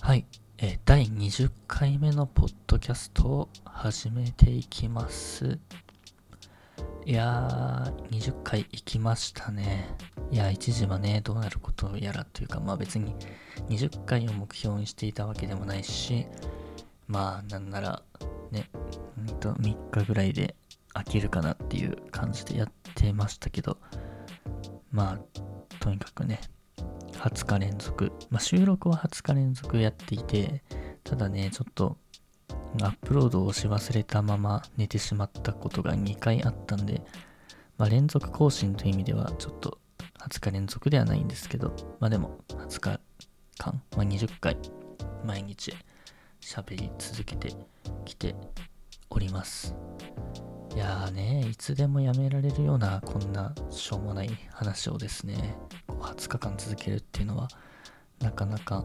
はい、えー第20回目のポッドキャストを始めていきます。いやー、20回行きましたね。いや、一時はね、どうなることやらというか、まあ別に20回を目標にしていたわけでもないし、まあなんなら、ね、ほんと3日ぐらいで飽きるかなっていう感じでやってましたけど、まあ、とにかくね、20日連続、まあ、収録は20日連続やっていて、ただね、ちょっとアップロードをし忘れたまま寝てしまったことが2回あったんで、まあ、連続更新という意味ではちょっと20日連続ではないんですけど、まあでも20日間、まあ、20回毎日喋り続けてきております。いやーね、いつでもやめられるようなこんなしょうもない話をですね、20日間続けるっていうのはなかなか、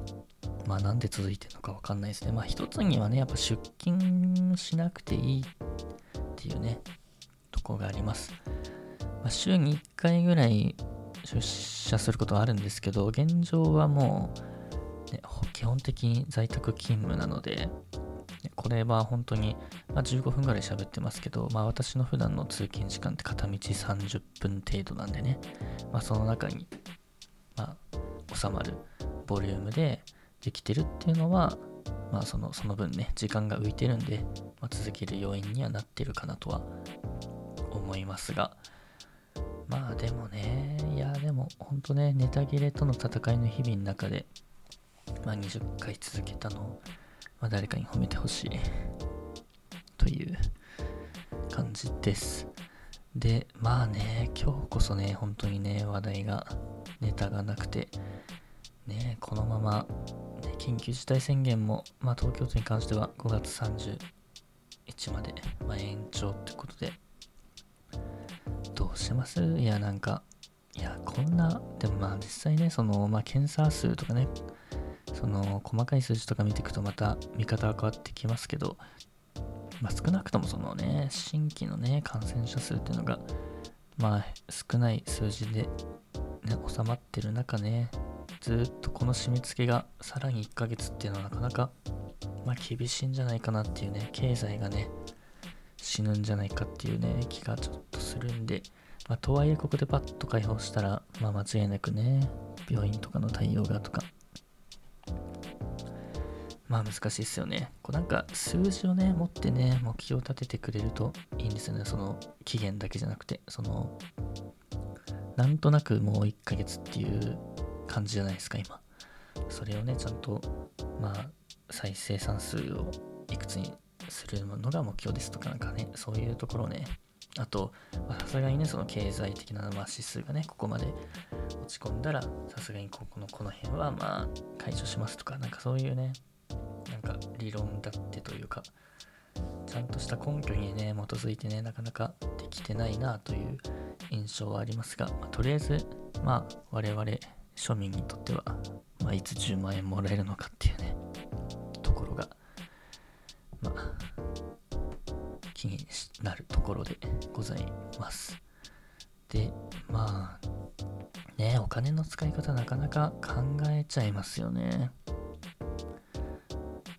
まあなんで続いてるのかわかんないですね。まあ一つにはね、やっぱ出勤しなくていいっていうね、とこがあります。まあ、週に1回ぐらい出社することはあるんですけど、現状はもう、ね、基本的に在宅勤務なので、これは本当に、まあ、15分ぐらい喋ってますけど、まあ、私の普段の通勤時間って片道30分程度なんでね、まあ、その中に、まあ、収まるボリュームでできてるっていうのは、まあ、そのその分ね、時間が浮いてるんで、まあ、続ける要因にはなってるかなとは思いますが、まあでもね、いやでも本当ね、ネタ切れとの戦いの日々の中で、まあ、20回続けたのを、まあ、誰かに褒めてほしいという感じです。で、まあね、今日こそね、本当にね、話題が、ネタがなくて、ね、このまま、ね、緊急事態宣言も、まあ東京都に関しては5月31まで、まあ、延長ってことで、どうします？いや、なんか、いや、こんな、でもまあ実際ね、その、まあ検査数とかね、その細かい数字とか見ていくとまた見方は変わってきますけど、まあ、少なくともそのね、新規のね、感染者数っていうのが、まあ少ない数字で、ね、収まってる中ね、ずっとこの締め付けがさらに1ヶ月っていうのはなかなか、まあ厳しいんじゃないかなっていうね、経済がね、死ぬんじゃないかっていうね、気がちょっとするんで、まあとはいえここでパッと解放したら、まあ間違いなくね、病院とかの対応がとか、まあ難しいですよね。こうなんか数字をね、持ってね、目標を立ててくれるといいんですよね。その期限だけじゃなくて、その、なんとなくもう1ヶ月っていう感じじゃないですか、今。それをね、ちゃんと、まあ、再生産数をいくつにするのが目標ですとか、なんかね、そういうところをね、あと、さすがにね、その経済的な、まあ、指数がね、ここまで落ち込んだら、さすがにここの、この辺は、まあ、解除しますとか、なんかそういうね、か理論だってというか、ちゃんとした根拠にね、基づいてね、なかなかできてないなという印象はありますが、まあとりあえず、まあ、我々庶民にとっては、まあ、いつ10万円もらえるのかっていうね、ところが、まあ、気になるところでございます。で、まあ、ね、お金の使い方なかなか考えちゃいますよね。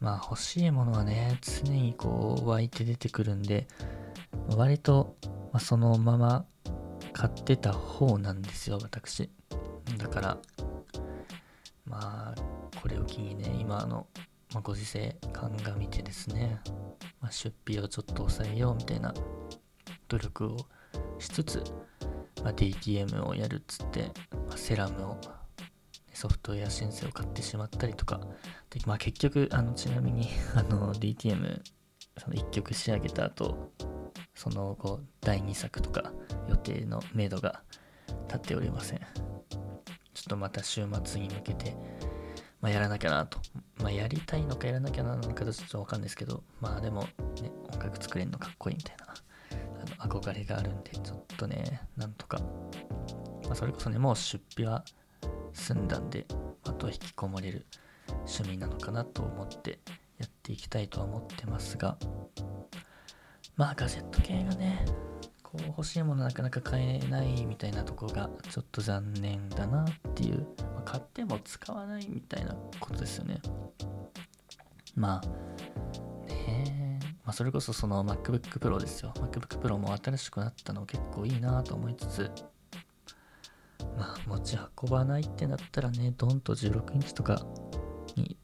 まあ欲しいものはね、常にこう湧いて出てくるんで、割と、ま、そのまま買ってた方なんですよ、私。だから、まあ、これを機にね、今の、ま、ご時世鑑みてですね、まあ、出費をちょっと抑えようみたいな努力をしつつ、まあ、DTM をやるっつって、ま、セラムをソフトウェア申請を買ってしまったりとか、でまあ、結局、あのちなみに あの DTM、その1曲仕上げた後、その後、第2作とか予定の明度が立っておりません。ちょっとまた週末に向けて、まあ、やらなきゃなと。まあ、やりたいのかやらなきゃなのかちょっとわかんないですけど、まあでも、ね、音楽作れるのかっこいいみたいな、あの憧れがあるんで、ちょっとね、なんとか、まあ、それこそね、もう出費は済んだんで、あと引きこもれる趣味なのかなと思ってやっていきたいとは思ってますが、まあガジェット系がね、こう欲しいものなかなか買えないみたいなとこがちょっと残念だなっていう、まあ買っても使わないみたいなことですよね。まあ、ねまあ、それこそその MacBook Pro ですよ。MacBook Pro も新しくなったの結構いいなと思いつつ、まあ、持ち運ばないってなったらね、ドンと16インチとかに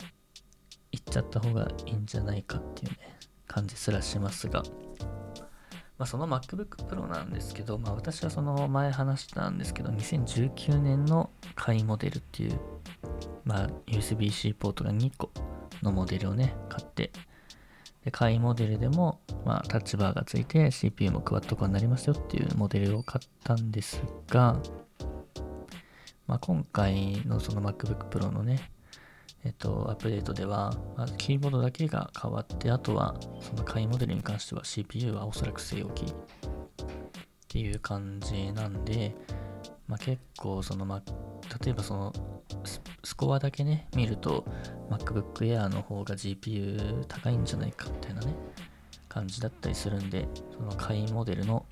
行っちゃった方がいいんじゃないかっていうね、感じすらしますが、まあ、その MacBook Pro なんですけど、まあ、私はその前話したんですけど、2019年の買いモデルっていう、まあ、USB-C ポートが2個のモデルをね、買って、で、買いモデルでも、まあ、タッチバーがついて CPU もクワッド化になりますよっていうモデルを買ったんですが、まあ、今回のその MacBook Pro のね、えっと、アップデートでは、まずキーボードだけが変わって、あとは、その買いモデルに関しては CPU はおそらく据え置きっていう感じなんで、まあ、結構その、ま例えばそのスコアだけね、見ると MacBook Air の方が GPU 高いんじゃないかみたいなね、感じだったりするんで、その下位モデルの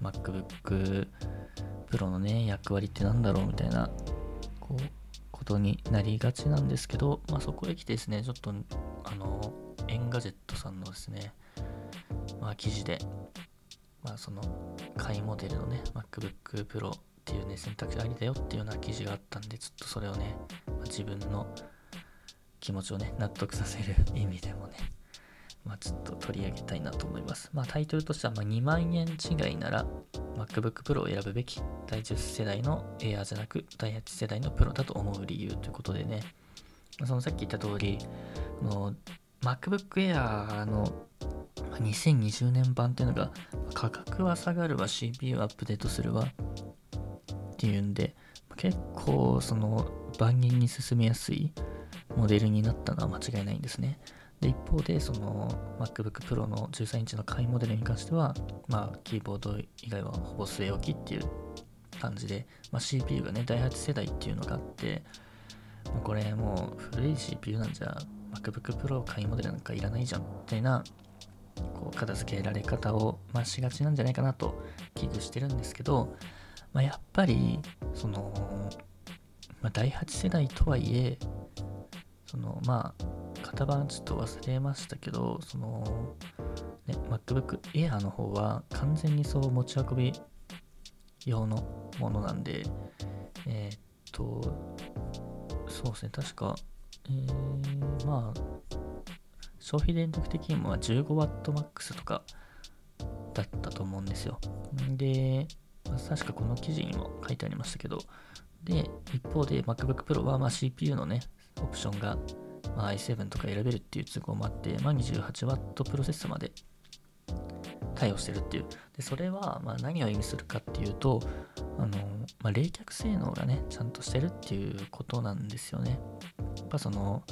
MacBook Pro のね、役割って何だろうみたいな、こう、ことになりがちなんですけど、まあ、そこへ来てですね、ちょっと、あの、 Engadget さんのですね、まあ、記事で、まあ、その、買いモデルのね、MacBook Pro っていうね、選択肢ありだよっていうような記事があったんで、ちょっとそれをね、まあ、自分の気持ちをね、納得させる意味でもね、まあ、ちょっと取り上げたいなと思います。まあ、タイトルとしては、ま2万円違いなら MacBook Pro を選ぶべき第10世代の Air じゃなく第8世代の Pro だと思う理由ということでね、そのさっき言った通り、の MacBook Air の2020年版っていうのが価格は下がるわ CPU アップデートするわっていうんで結構その万人に進めやすいモデルになったのは間違いないんですね。で一方で、その MacBook Pro の13インチの買いモデルに関しては、まあ、キーボード以外はほぼ据え置きっていう感じで、まあ、CPU がね、第8世代っていうのがあって、もうこれもう古い CPU なんじゃ、MacBook Pro 買いモデルなんかいらないじゃん、みたいな、こう、片付けられ方を、まあ、しがちなんじゃないかなと危惧してるんですけど、まあ、やっぱり、その、まあ、第8世代とはいえ、その、まあ、型番ちょっと忘れましたけど、その、ね、MacBook Air の方は完全にそう持ち運び用のものなんで、えー、っと、そうですね、確か、えー、まあ、消費電力的にも 15WMAX とかだったと思うんですよ。で、確かこの記事にも書いてありましたけど、で、一方で MacBook Pro はま CPU のね、オプションがまあ、i7 とか選べるっていう都合もあって、まあ、28W プロセッサまで対応してるっていう。で、それはま何を意味するかっていうと、あの、まあ、冷却性能がね、ちゃんとしてるっていうことなんですよね。やっぱその、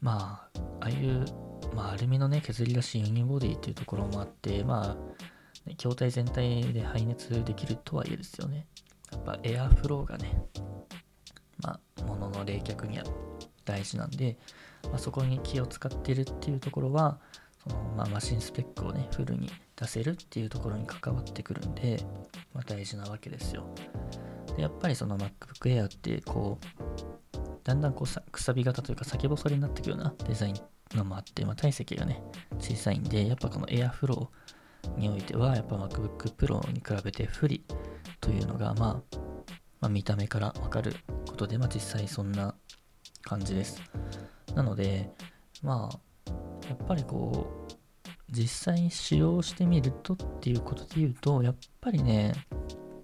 まあ、ああいう、まあ、アルミのね、削り出しユニボディっていうところもあって、まあ、筐体全体で排熱できるとはいえですよね。やっぱエアフローがね、まあ、物の冷却には大事なんで、まあ、そこに気を使ってるっていうところはその、まあ、マシンスペックをねフルに出せるっていうところに関わってくるんで、まあ、大事なわけですよ。でやっぱりその MacBook Air ってこうだんだんこうくさび型というか先細りになってくようなデザインのもあって、まあ、体積がね小さいんでやっぱこの Airflow においてはやっぱ MacBook Pro に比べて不利というのが、まあ、まあ、見た目からわかることで、まあ、実際そんな感じです。なので、まあ、やっぱりこう、実際に使用してみるとっていうことで言うと、やっぱりね、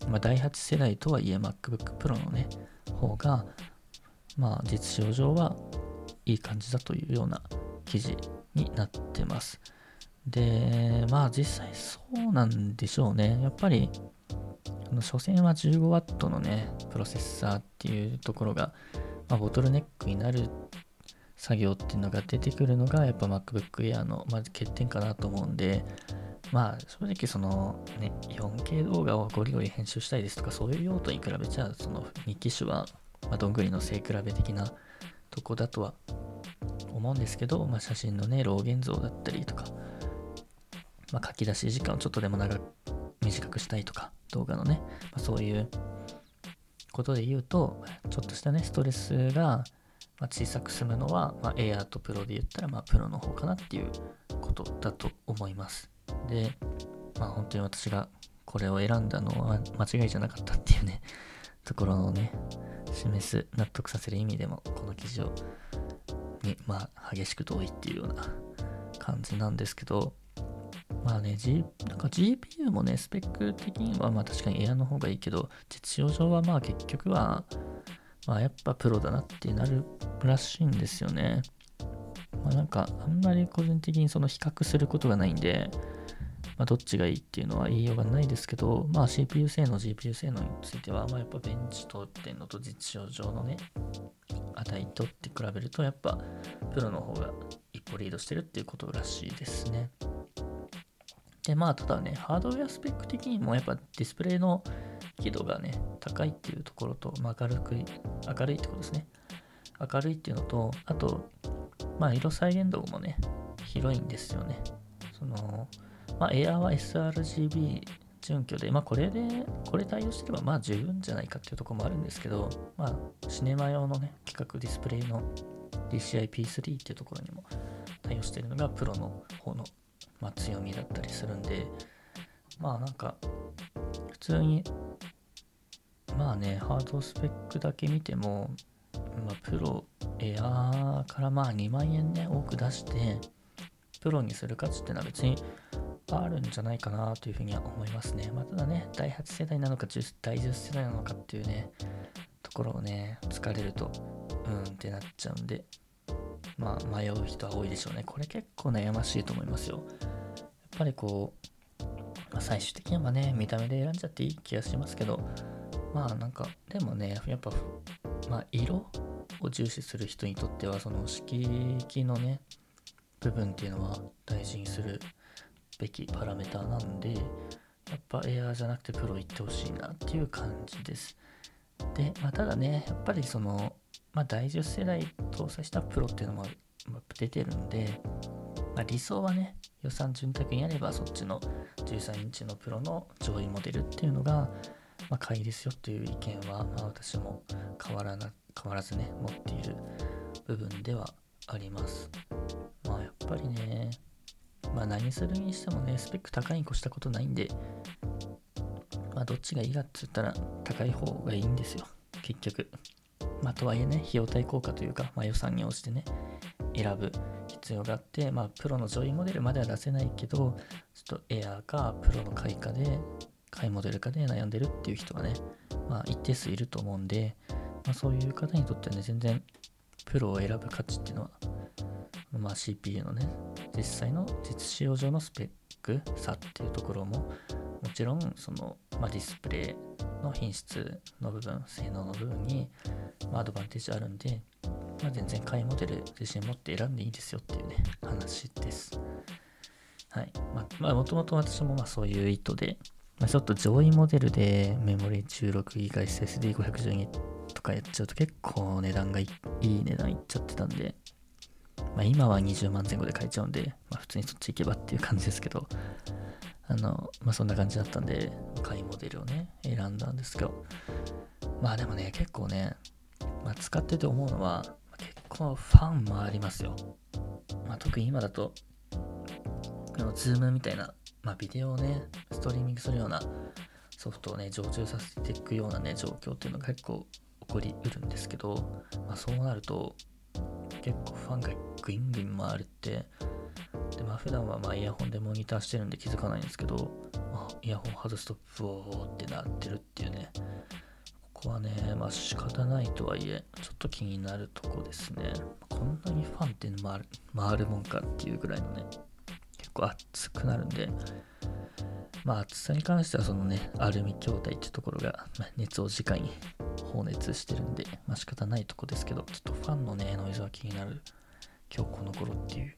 まあ、第8世代とはいえ MacBook Pro のね、方が、まあ、実使用上はいい感じだというような記事になってます。で、まあ実際そうなんでしょうね。やっぱり、所詮は 15W のね、プロセッサーっていうところが、まあ、ボトルネックになる作業っていうのが出てくるのがやっぱ MacBook Air のまず欠点かなと思うんでまあ正直そのね 4K 動画をゴリゴリ編集したいですとかそういう用途に比べちゃその2機種は、まあ、どんぐりの背比べ的なとこだとは思うんですけど、まあ、写真のね、老現像だったりとか、まあ、書き出し時間をちょっとでも長く短くしたいとか、動画のね、まあ、そういうことで言うと、ちょっとしたね、ストレスが、小さく済むのは、まあ、Air と Pro で言ったら、まあ、Pro の方かなっていうことだと思います。で、まあ、本当に私がこれを選んだのは間違いじゃなかったっていうね、ところをね、示す、納得させる意味でも、この記事を、に、まあ、激しく同意っていうような感じなんですけど、まあね、G、なんか GPU もね、スペック的にはまあ確かにエアの方がいいけど、実用上はまあ結局は、まあやっぱプロだなってなるらしいんですよね。まあなんかあんまり個人的にその比較することがないんで、まあどっちがいいっていうのは言いようがないですけど、まあ CPU 性能、GPU 性能については、まあやっぱベンチとってんのと実用上のね、値とって比べるとやっぱプロの方が一歩リードしてるっていうことらしいですね。で、まあ、ただね、ハードウェアスペック的にもやっぱディスプレイの輝度がね、高いっていうところと、まあ、明るく、明るいってことですね。明るいっていうのと、あと、まあ、色再現度もね、広いんですよね。その、まあ、Air は sRGB 準拠で、まあ、これで、これ対応してれば、まあ、十分じゃないかっていうところもあるんですけど、まあ、シネマ用のね、規格ディスプレイの DCI-P3 っていうところにも対応しているのが、プロの方のまあ、強みだったりするんでまあなんか普通にまあねハードスペックだけ見ても、まあ、プロエアーからまあ2万円ね多く出してプロにする価値ってのは別にあるんじゃないかなというふうには思いますね。まあ、ただね、第8世代なのか第10世代なのかっていうね、ところをね、疲れると、うんってなっちゃうんで、まあ迷う人は多いでしょうね。これ結構悩ましいと思いますよ。やっぱりこう、まあ、最終的にはね、見た目で選んじゃっていい気がしますけど、まあなんか、でもね、やっぱ、まあ色を重視する人にとっては、その色域のね、部分っていうのは大事にするべきパラメーターなんで、やっぱエアーじゃなくてプロ行ってほしいなっていう感じです。で、まあ、ただね、やっぱりその、まあ、第10世代搭載したプロっていうのも出てるんで、まあ、理想はね、予算潤沢にあればそっちの13インチのプロの上位モデルっていうのが、まあ、買いですよっていう意見は、まあ、私も変わらな変わらずね持っている部分ではあります。まあやっぱりねまあ何するにしてもねスペック高いに越したことないんでまあどっちがいいかって言ったら高い方がいいんですよ結局。まあとはいえね費用対効果というか、まあ、予算に応じてね選ぶ必要があって、まあ、プロの上位モデルまでは出せないけど、ちょっとエアーかプロの買いかで、買いモデルかで悩んでるっていう人がね、まあ、一定数いると思うんで、まあ、そういう方にとってはね、全然プロを選ぶ価値っていうのは、まあ、CPU のね、実際の実使用上のスペック差っていうところも、もちろん、その、まあ、ディスプレイの品質の部分、性能の部分に、まあ、アドバンテージあるんで、まあ、全然買いモデル自信持って選んでいいですよっていうね、話です。はい。まあ、もともと私もまあそういう意図で、まあ、ちょっと上位モデルでメモリー 16GB SSD512 とかやっちゃうと結構値段がいい値段いっちゃってたんで、まあ、今は20万前後で買えちゃうんで、まあ、普通にそっち行けばっていう感じですけど、あの、まあ、そんな感じだったんで、買いモデルをね、選んだんですけど、まあでもね、結構ね、まあ、使ってて思うのは、このファンもありますよ。まあ、特に今だと、この Zoom みたいな、まあ、ビデオをね、ストリーミングするようなソフトをね、常駐させていくようなね、状況っていうのが結構起こりうるんですけど、まあ、そうなると、結構ファンがグイングイン回るって、で、まあ、普段はまイヤホンでモニターしてるんで気づかないんですけど、まあ、イヤホン外すとブオーってなってるっていうね、ここはね、まあ仕方ないとはいえ、ちょっと気になるとこですね。こんなにファンって回るもんかっていうぐらいのね、結構熱くなるんで、まあ厚さに関してはそのね、アルミ筐体ってところが、ま、熱を直に放熱してるんで、まあ仕方ないとこですけど、ちょっとファンのね、ノイズは気になる今日この頃っていう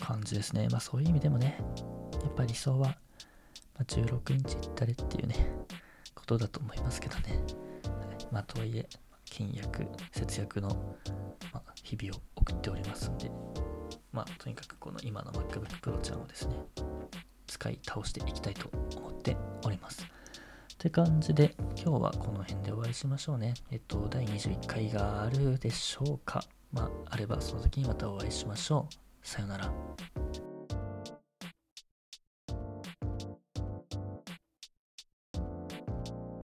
感じですね。まあそういう意味でもね、やっぱり理想は、ま、16インチいったれっていうね、ことだと思いますけどね。まあ、とはいえ、倹約、節約の、まあ、日々を送っておりますんで、まあ、とにかくこの今の MacBook Pro ちゃんをですね、使い倒していきたいと思っております。って感じで、今日はこの辺でお会いしましょうね。えっと、第21回があるでしょうか。まあ、あればその時にまたお会いしましょう。さよなら。